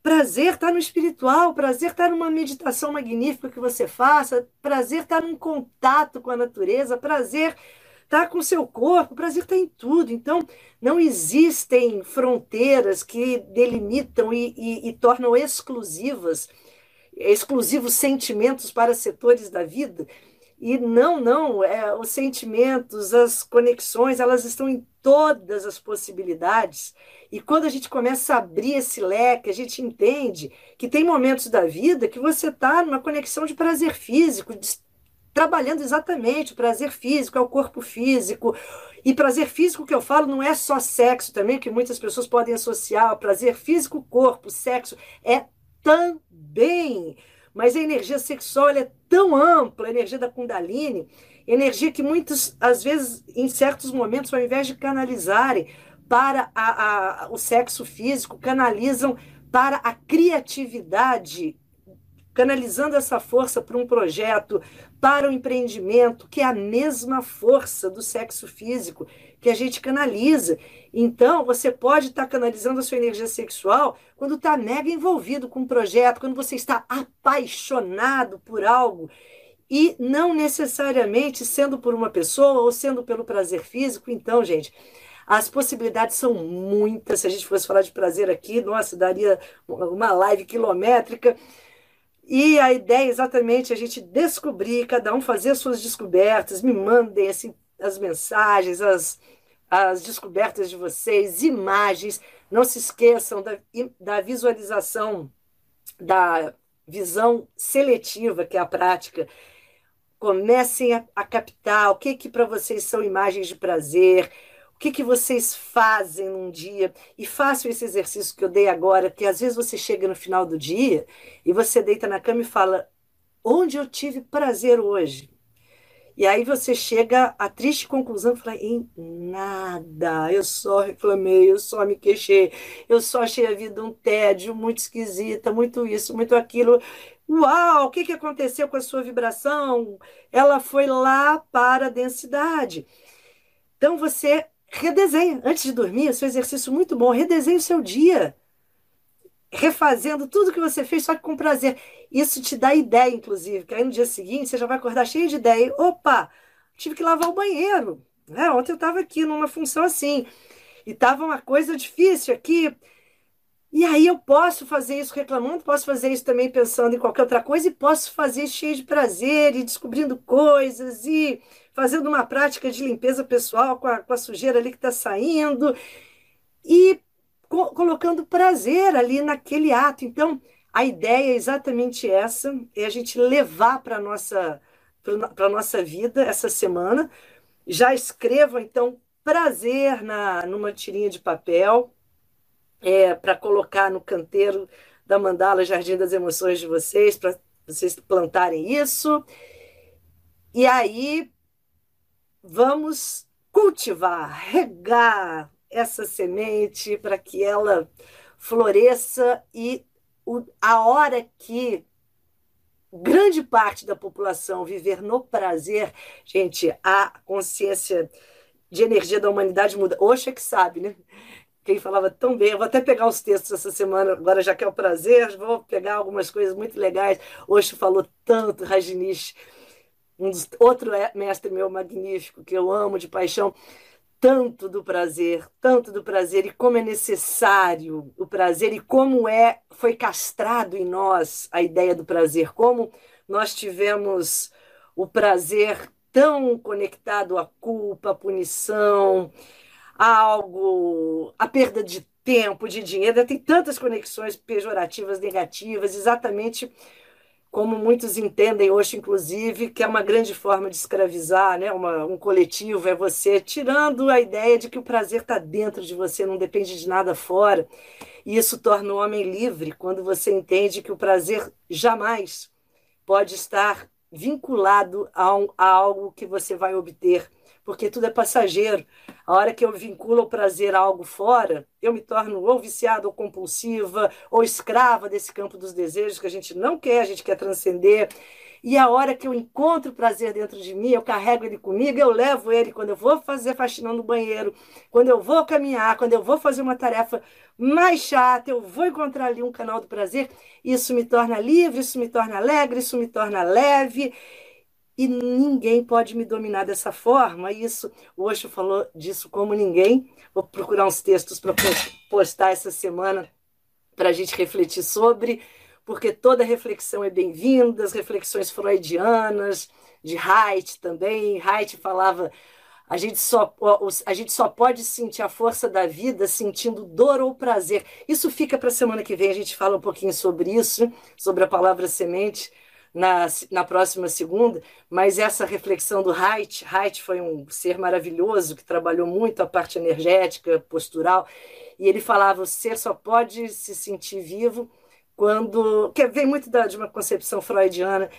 Prazer está no espiritual, prazer está numa meditação magnífica que você faça, prazer está num contato com a natureza, prazer está com o seu corpo, prazer está em tudo. Então, não existem fronteiras que delimitam e, e, e tornam exclusivas, exclusivos sentimentos para setores da vida. E não, não, é, os sentimentos, as conexões, elas estão em todas as possibilidades. E quando a gente começa a abrir esse leque, a gente entende que tem momentos da vida que você está numa conexão de prazer físico, de, trabalhando exatamente o prazer físico, é o corpo físico. E prazer físico que eu falo não é só sexo também, que muitas pessoas podem associar. Prazer físico, corpo, sexo, é também mas a energia sexual é tão ampla, a energia da Kundalini, energia que muitos, às vezes, em certos momentos, ao invés de canalizarem para a, a, o sexo físico, canalizam para a criatividade, canalizando essa força para um projeto, para o empreendimento, que é a mesma força do sexo físico que a gente canaliza. Então, você pode estar canalizando a sua energia sexual quando está mega envolvido com um projeto, quando você está apaixonado por algo. E não necessariamente sendo por uma pessoa ou sendo pelo prazer físico. Então, gente, as possibilidades são muitas. Se a gente fosse falar de prazer aqui, nossa, daria uma live quilométrica. E a ideia é exatamente a gente descobrir, cada um fazer as suas descobertas, me mandem assim, as mensagens, as, as descobertas de vocês, imagens. Não se esqueçam da, da visualização, da visão seletiva, que é a prática. Comecem a, a captar o que, que para vocês são imagens de prazer, o que, que vocês fazem num dia e façam esse exercício que eu dei agora, porque às vezes você chega no final do dia e você deita na cama e fala: onde eu tive prazer hoje? E aí você chega à triste conclusão e fala, em nada, eu só reclamei, eu só me queixei, eu só achei a vida um tédio, muito esquisita, muito isso, muito aquilo. Uau, o que, que aconteceu com a sua vibração? Ela foi lá para a densidade. Então você redesenha, antes de dormir, seu exercício muito bom, redesenha o seu dia refazendo tudo que você fez, só que com prazer. Isso te dá ideia, inclusive, que aí no dia seguinte você já vai acordar cheio de ideia. Opa, tive que lavar o banheiro. Né? Ontem eu estava aqui numa função assim, e estava uma coisa difícil aqui. E aí eu posso fazer isso reclamando, posso fazer isso também pensando em qualquer outra coisa, e posso fazer cheio de prazer, e descobrindo coisas, e fazendo uma prática de limpeza pessoal com a, com a sujeira ali que está saindo. E co colocando prazer ali naquele ato. Então, a ideia é exatamente essa, é a gente levar para a nossa, nossa vida essa semana. Já escrevam, então, prazer na, numa tirinha de papel, é, para colocar no canteiro da mandala Jardim das Emoções de vocês, para vocês plantarem isso. E aí, vamos cultivar, regar, essa semente para que ela floresça e o, a hora que grande parte da população viver no prazer, gente, a consciência de energia da humanidade muda. Oxa que sabe, né? Quem falava tão bem, eu vou até pegar os textos essa semana, agora já que é o prazer, vou pegar algumas coisas muito legais. Oxo falou tanto, Rajinish, um dos, outro mestre meu magnífico, que eu amo de paixão, tanto do prazer, tanto do prazer e como é necessário o prazer e como é foi castrado em nós a ideia do prazer, como nós tivemos o prazer tão conectado à culpa, à punição, a algo, a perda de tempo, de dinheiro, tem tantas conexões pejorativas, negativas, exatamente como muitos entendem hoje, inclusive, que é uma grande forma de escravizar né? uma, um coletivo, é você tirando a ideia de que o prazer está dentro de você, não depende de nada fora. E isso torna o homem livre quando você entende que o prazer jamais pode estar vinculado a, um, a algo que você vai obter porque tudo é passageiro. A hora que eu vinculo o prazer a algo fora, eu me torno ou viciada, ou compulsiva, ou escrava desse campo dos desejos que a gente não quer, a gente quer transcender. E a hora que eu encontro prazer dentro de mim, eu carrego ele comigo, eu levo ele quando eu vou fazer faxina no banheiro, quando eu vou caminhar, quando eu vou fazer uma tarefa mais chata, eu vou encontrar ali um canal do prazer. Isso me torna livre, isso me torna alegre, isso me torna leve e ninguém pode me dominar dessa forma. Isso, o Osho falou disso como ninguém. Vou procurar uns textos para postar essa semana para a gente refletir sobre, porque toda reflexão é bem-vinda, as reflexões freudianas, de Haidt também. Haidt falava a gente, só, a gente só pode sentir a força da vida sentindo dor ou prazer. Isso fica para a semana que vem, a gente fala um pouquinho sobre isso, sobre a palavra semente na, na próxima segunda, mas essa reflexão do Haidt, Haidt foi um ser maravilhoso que trabalhou muito a parte energética, postural, e ele falava: o ser só pode se sentir vivo quando. que vem muito da, de uma concepção freudiana,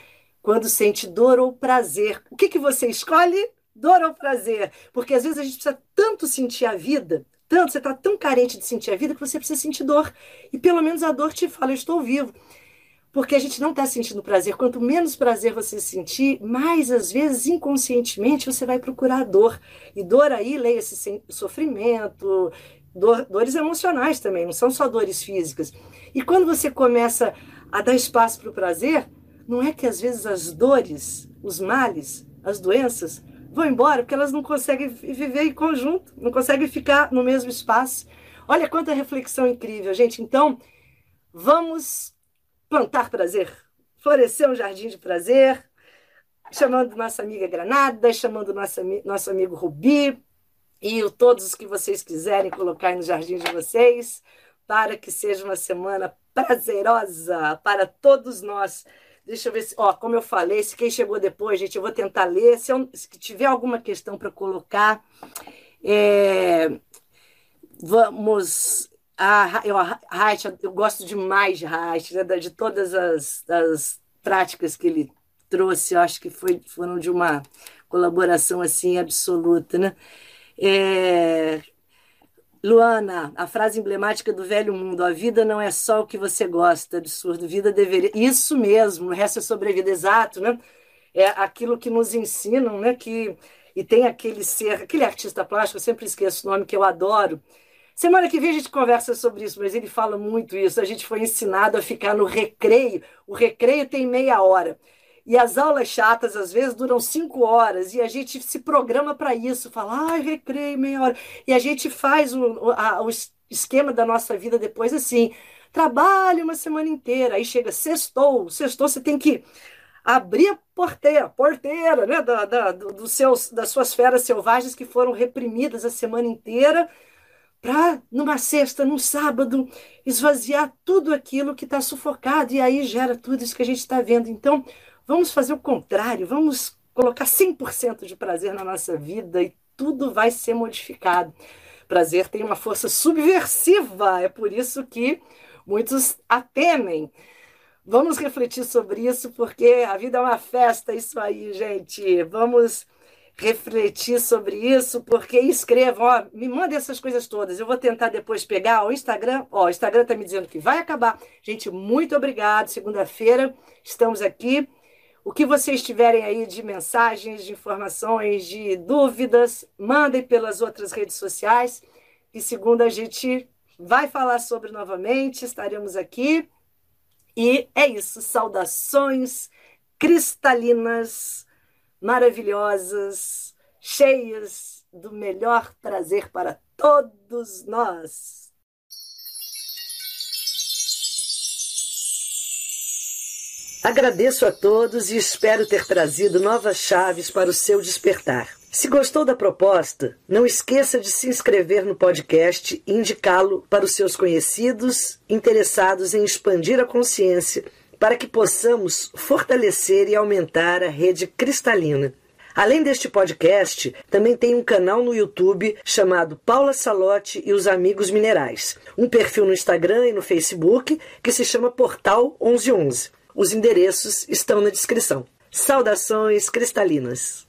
quando sente dor ou prazer. O que, que você escolhe? Dor ou prazer? Porque às vezes a gente precisa tanto sentir a vida, tanto, você está tão carente de sentir a vida que você precisa sentir dor. E pelo menos a dor te fala: eu estou vivo porque a gente não está sentindo prazer. Quanto menos prazer você sentir, mais às vezes inconscientemente você vai procurar dor. E dor aí, leia-se sofrimento, dor, dores emocionais também, não são só dores físicas. E quando você começa a dar espaço para o prazer, não é que às vezes as dores, os males, as doenças vão embora porque elas não conseguem viver em conjunto, não conseguem ficar no mesmo espaço. Olha quanta reflexão incrível, gente. Então, vamos plantar prazer, florescer um jardim de prazer, chamando nossa amiga Granada, chamando nossa, nosso amigo Rubi e todos os que vocês quiserem colocar no jardim de vocês, para que seja uma semana prazerosa para todos nós. Deixa eu ver se, ó, como eu falei, se quem chegou depois, gente, eu vou tentar ler. Se, eu, se tiver alguma questão para colocar, é, vamos a, eu, eu gosto demais de Reich, né, de todas as, as práticas que ele trouxe, eu acho que foi, foram de uma colaboração assim absoluta. Né? É, Luana, a frase emblemática do velho mundo: a vida não é só o que você gosta, absurdo, vida deveria. Isso mesmo, o resto é sobrevida, exato, né? É aquilo que nos ensinam, né? Que, e tem aquele ser, aquele artista plástico, eu sempre esqueço o nome, que eu adoro, Semana que vem a gente conversa sobre isso, mas ele fala muito isso. A gente foi ensinado a ficar no recreio. O recreio tem meia hora. E as aulas chatas, às vezes, duram cinco horas. E a gente se programa para isso. Fala, ai, recreio, meia hora. E a gente faz o, a, o esquema da nossa vida depois assim. Trabalha uma semana inteira. Aí chega sextou. Sextou, você tem que abrir a porteira, porteira né, da, da, do, seus, das suas feras selvagens que foram reprimidas a semana inteira para, numa sexta, num sábado, esvaziar tudo aquilo que está sufocado, e aí gera tudo isso que a gente está vendo. Então, vamos fazer o contrário, vamos colocar 100% de prazer na nossa vida e tudo vai ser modificado. Prazer tem uma força subversiva, é por isso que muitos a temem. Vamos refletir sobre isso, porque a vida é uma festa, isso aí, gente. Vamos refletir sobre isso, porque escrevam, ó, me mandem essas coisas todas. Eu vou tentar depois pegar o Instagram. Ó, o Instagram está me dizendo que vai acabar. Gente, muito obrigado. Segunda-feira estamos aqui. O que vocês tiverem aí de mensagens, de informações, de dúvidas, mandem pelas outras redes sociais. E segunda a gente vai falar sobre novamente, estaremos aqui. E é isso. Saudações cristalinas maravilhosas, cheias do melhor prazer para todos nós. Agradeço a todos e espero ter trazido novas chaves para o seu despertar. Se gostou da proposta, não esqueça de se inscrever no podcast e indicá-lo para os seus conhecidos interessados em expandir a consciência para que possamos fortalecer e aumentar a rede cristalina. Além deste podcast, também tem um canal no YouTube chamado Paula Salote e os Amigos Minerais, um perfil no Instagram e no Facebook que se chama Portal 1111. Os endereços estão na descrição. Saudações cristalinas!